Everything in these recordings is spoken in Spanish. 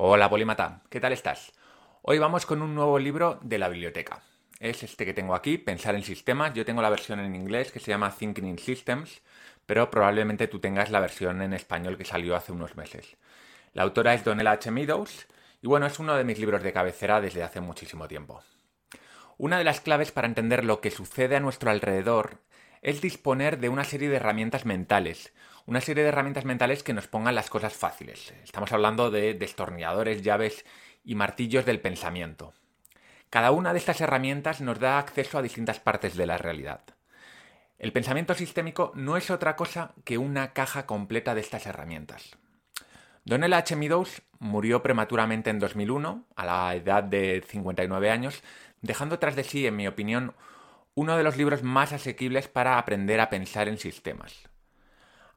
Hola Polímata, ¿qué tal estás? Hoy vamos con un nuevo libro de la biblioteca. Es este que tengo aquí, Pensar en Sistemas. Yo tengo la versión en inglés que se llama Thinking in Systems, pero probablemente tú tengas la versión en español que salió hace unos meses. La autora es Donella H. Meadows y bueno, es uno de mis libros de cabecera desde hace muchísimo tiempo. Una de las claves para entender lo que sucede a nuestro alrededor es disponer de una serie de herramientas mentales, una serie de herramientas mentales que nos pongan las cosas fáciles. Estamos hablando de destornilladores, llaves y martillos del pensamiento. Cada una de estas herramientas nos da acceso a distintas partes de la realidad. El pensamiento sistémico no es otra cosa que una caja completa de estas herramientas. Donella H. Meadows murió prematuramente en 2001, a la edad de 59 años, dejando tras de sí, en mi opinión, uno de los libros más asequibles para aprender a pensar en sistemas.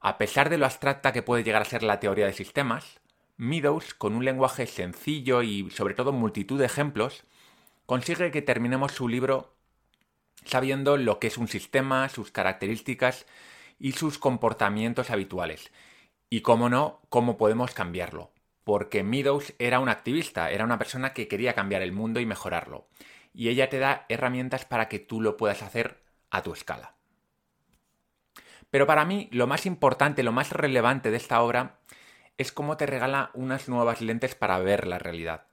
A pesar de lo abstracta que puede llegar a ser la teoría de sistemas, Meadows, con un lenguaje sencillo y sobre todo multitud de ejemplos, consigue que terminemos su libro sabiendo lo que es un sistema, sus características y sus comportamientos habituales. Y cómo no, cómo podemos cambiarlo. Porque Meadows era un activista, era una persona que quería cambiar el mundo y mejorarlo y ella te da herramientas para que tú lo puedas hacer a tu escala. Pero para mí lo más importante, lo más relevante de esta obra es cómo te regala unas nuevas lentes para ver la realidad.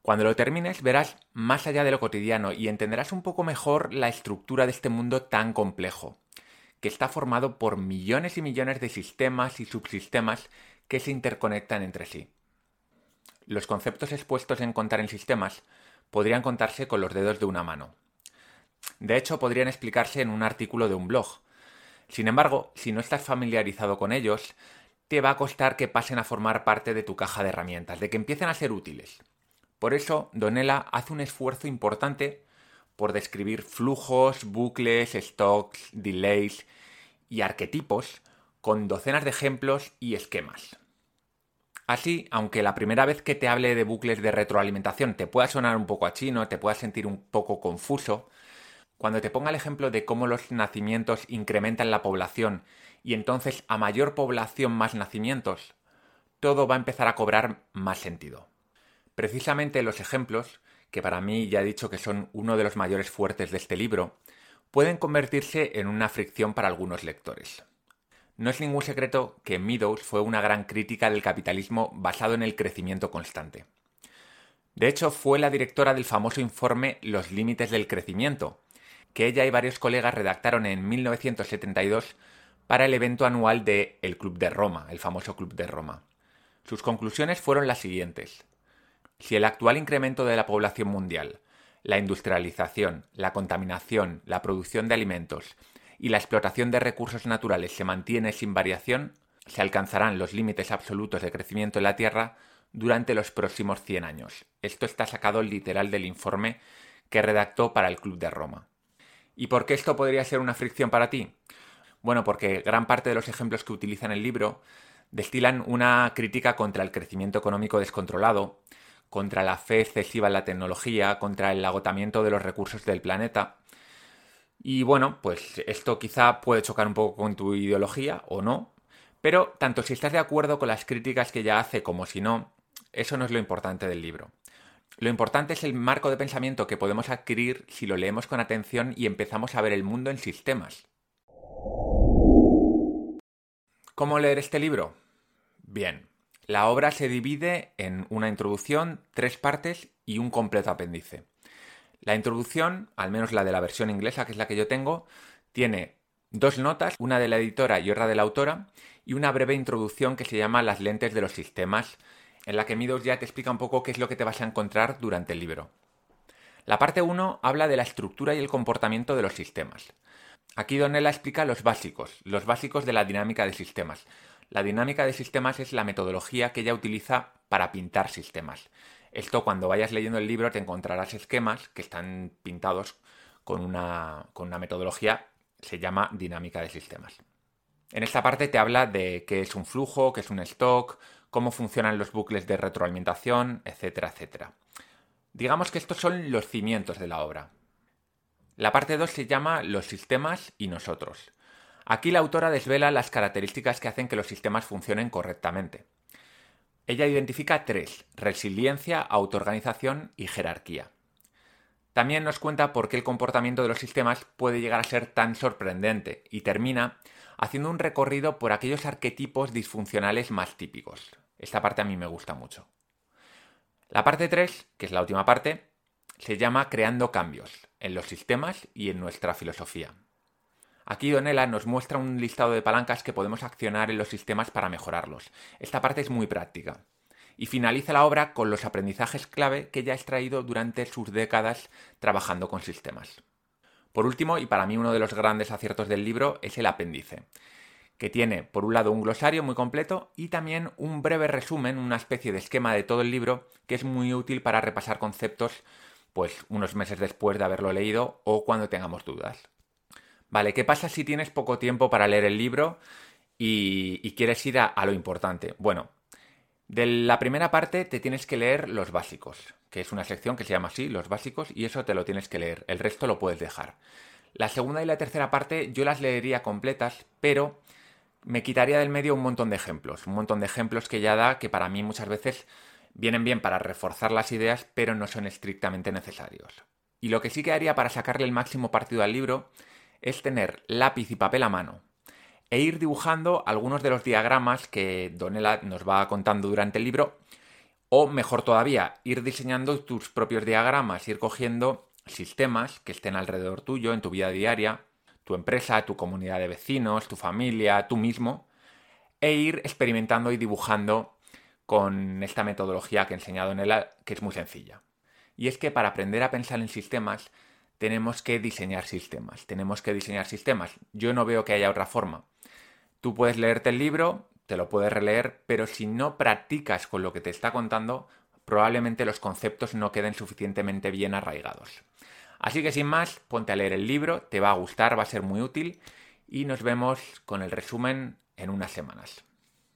Cuando lo termines verás más allá de lo cotidiano y entenderás un poco mejor la estructura de este mundo tan complejo, que está formado por millones y millones de sistemas y subsistemas que se interconectan entre sí. Los conceptos expuestos en Contar en Sistemas podrían contarse con los dedos de una mano. De hecho, podrían explicarse en un artículo de un blog. Sin embargo, si no estás familiarizado con ellos, te va a costar que pasen a formar parte de tu caja de herramientas, de que empiecen a ser útiles. Por eso, Donella hace un esfuerzo importante por describir flujos, bucles, stocks, delays y arquetipos con docenas de ejemplos y esquemas. Así, aunque la primera vez que te hable de bucles de retroalimentación te pueda sonar un poco a chino, te pueda sentir un poco confuso, cuando te ponga el ejemplo de cómo los nacimientos incrementan la población y entonces a mayor población más nacimientos, todo va a empezar a cobrar más sentido. Precisamente los ejemplos, que para mí ya he dicho que son uno de los mayores fuertes de este libro, pueden convertirse en una fricción para algunos lectores. No es ningún secreto que Meadows fue una gran crítica del capitalismo basado en el crecimiento constante. De hecho, fue la directora del famoso informe Los límites del crecimiento, que ella y varios colegas redactaron en 1972 para el evento anual de El Club de Roma, el famoso Club de Roma. Sus conclusiones fueron las siguientes. Si el actual incremento de la población mundial, la industrialización, la contaminación, la producción de alimentos y la explotación de recursos naturales se mantiene sin variación, se alcanzarán los límites absolutos de crecimiento en la Tierra durante los próximos 100 años. Esto está sacado literal del informe que redactó para el Club de Roma. ¿Y por qué esto podría ser una fricción para ti? Bueno, porque gran parte de los ejemplos que utiliza en el libro destilan una crítica contra el crecimiento económico descontrolado, contra la fe excesiva en la tecnología, contra el agotamiento de los recursos del planeta, y bueno, pues esto quizá puede chocar un poco con tu ideología o no, pero tanto si estás de acuerdo con las críticas que ella hace como si no, eso no es lo importante del libro. Lo importante es el marco de pensamiento que podemos adquirir si lo leemos con atención y empezamos a ver el mundo en sistemas. ¿Cómo leer este libro? Bien, la obra se divide en una introducción, tres partes y un completo apéndice. La introducción, al menos la de la versión inglesa, que es la que yo tengo, tiene dos notas, una de la editora y otra de la autora, y una breve introducción que se llama Las lentes de los sistemas, en la que Meadows ya te explica un poco qué es lo que te vas a encontrar durante el libro. La parte 1 habla de la estructura y el comportamiento de los sistemas. Aquí Donella explica los básicos, los básicos de la dinámica de sistemas. La dinámica de sistemas es la metodología que ella utiliza para pintar sistemas. Esto cuando vayas leyendo el libro te encontrarás esquemas que están pintados con una, con una metodología, se llama dinámica de sistemas. En esta parte te habla de qué es un flujo, qué es un stock, cómo funcionan los bucles de retroalimentación, etcétera, etcétera. Digamos que estos son los cimientos de la obra. La parte 2 se llama Los sistemas y nosotros. Aquí la autora desvela las características que hacen que los sistemas funcionen correctamente. Ella identifica tres, resiliencia, autoorganización y jerarquía. También nos cuenta por qué el comportamiento de los sistemas puede llegar a ser tan sorprendente y termina haciendo un recorrido por aquellos arquetipos disfuncionales más típicos. Esta parte a mí me gusta mucho. La parte 3, que es la última parte, se llama Creando cambios en los sistemas y en nuestra filosofía. Aquí Donella nos muestra un listado de palancas que podemos accionar en los sistemas para mejorarlos. Esta parte es muy práctica y finaliza la obra con los aprendizajes clave que ya ha extraído durante sus décadas trabajando con sistemas. Por último, y para mí uno de los grandes aciertos del libro, es el apéndice, que tiene por un lado un glosario muy completo y también un breve resumen, una especie de esquema de todo el libro que es muy útil para repasar conceptos pues unos meses después de haberlo leído o cuando tengamos dudas. Vale, ¿qué pasa si tienes poco tiempo para leer el libro y, quieres ir a lo importante? Bueno, de la primera parte te tienes que leer los básicos, que es una sección que se llama así, los básicos, y eso te lo tienes que leer, el resto lo puedes dejar. La segunda y la tercera parte yo las leería completas, pero me quitaría del medio un montón de ejemplos, un montón de ejemplos que ya da que para mí muchas veces vienen bien para reforzar las ideas, pero no son estrictamente necesarios. Y lo que sí que haría para sacarle el máximo partido al libro es tener lápiz y papel a mano, e ir dibujando algunos de los diagramas que Donella nos va contando durante el libro, o mejor todavía, ir diseñando tus propios diagramas, ir cogiendo sistemas que estén alrededor tuyo en tu vida diaria, tu empresa, tu comunidad de vecinos, tu familia, tú mismo, e ir experimentando y dibujando con esta metodología que he enseñado en que es muy sencilla. Y es que para aprender a pensar en sistemas tenemos que diseñar sistemas, tenemos que diseñar sistemas. Yo no veo que haya otra forma. Tú puedes leerte el libro, te lo puedes releer, pero si no practicas con lo que te está contando, probablemente los conceptos no queden suficientemente bien arraigados. Así que sin más, ponte a leer el libro, te va a gustar, va a ser muy útil y nos vemos con el resumen en unas semanas.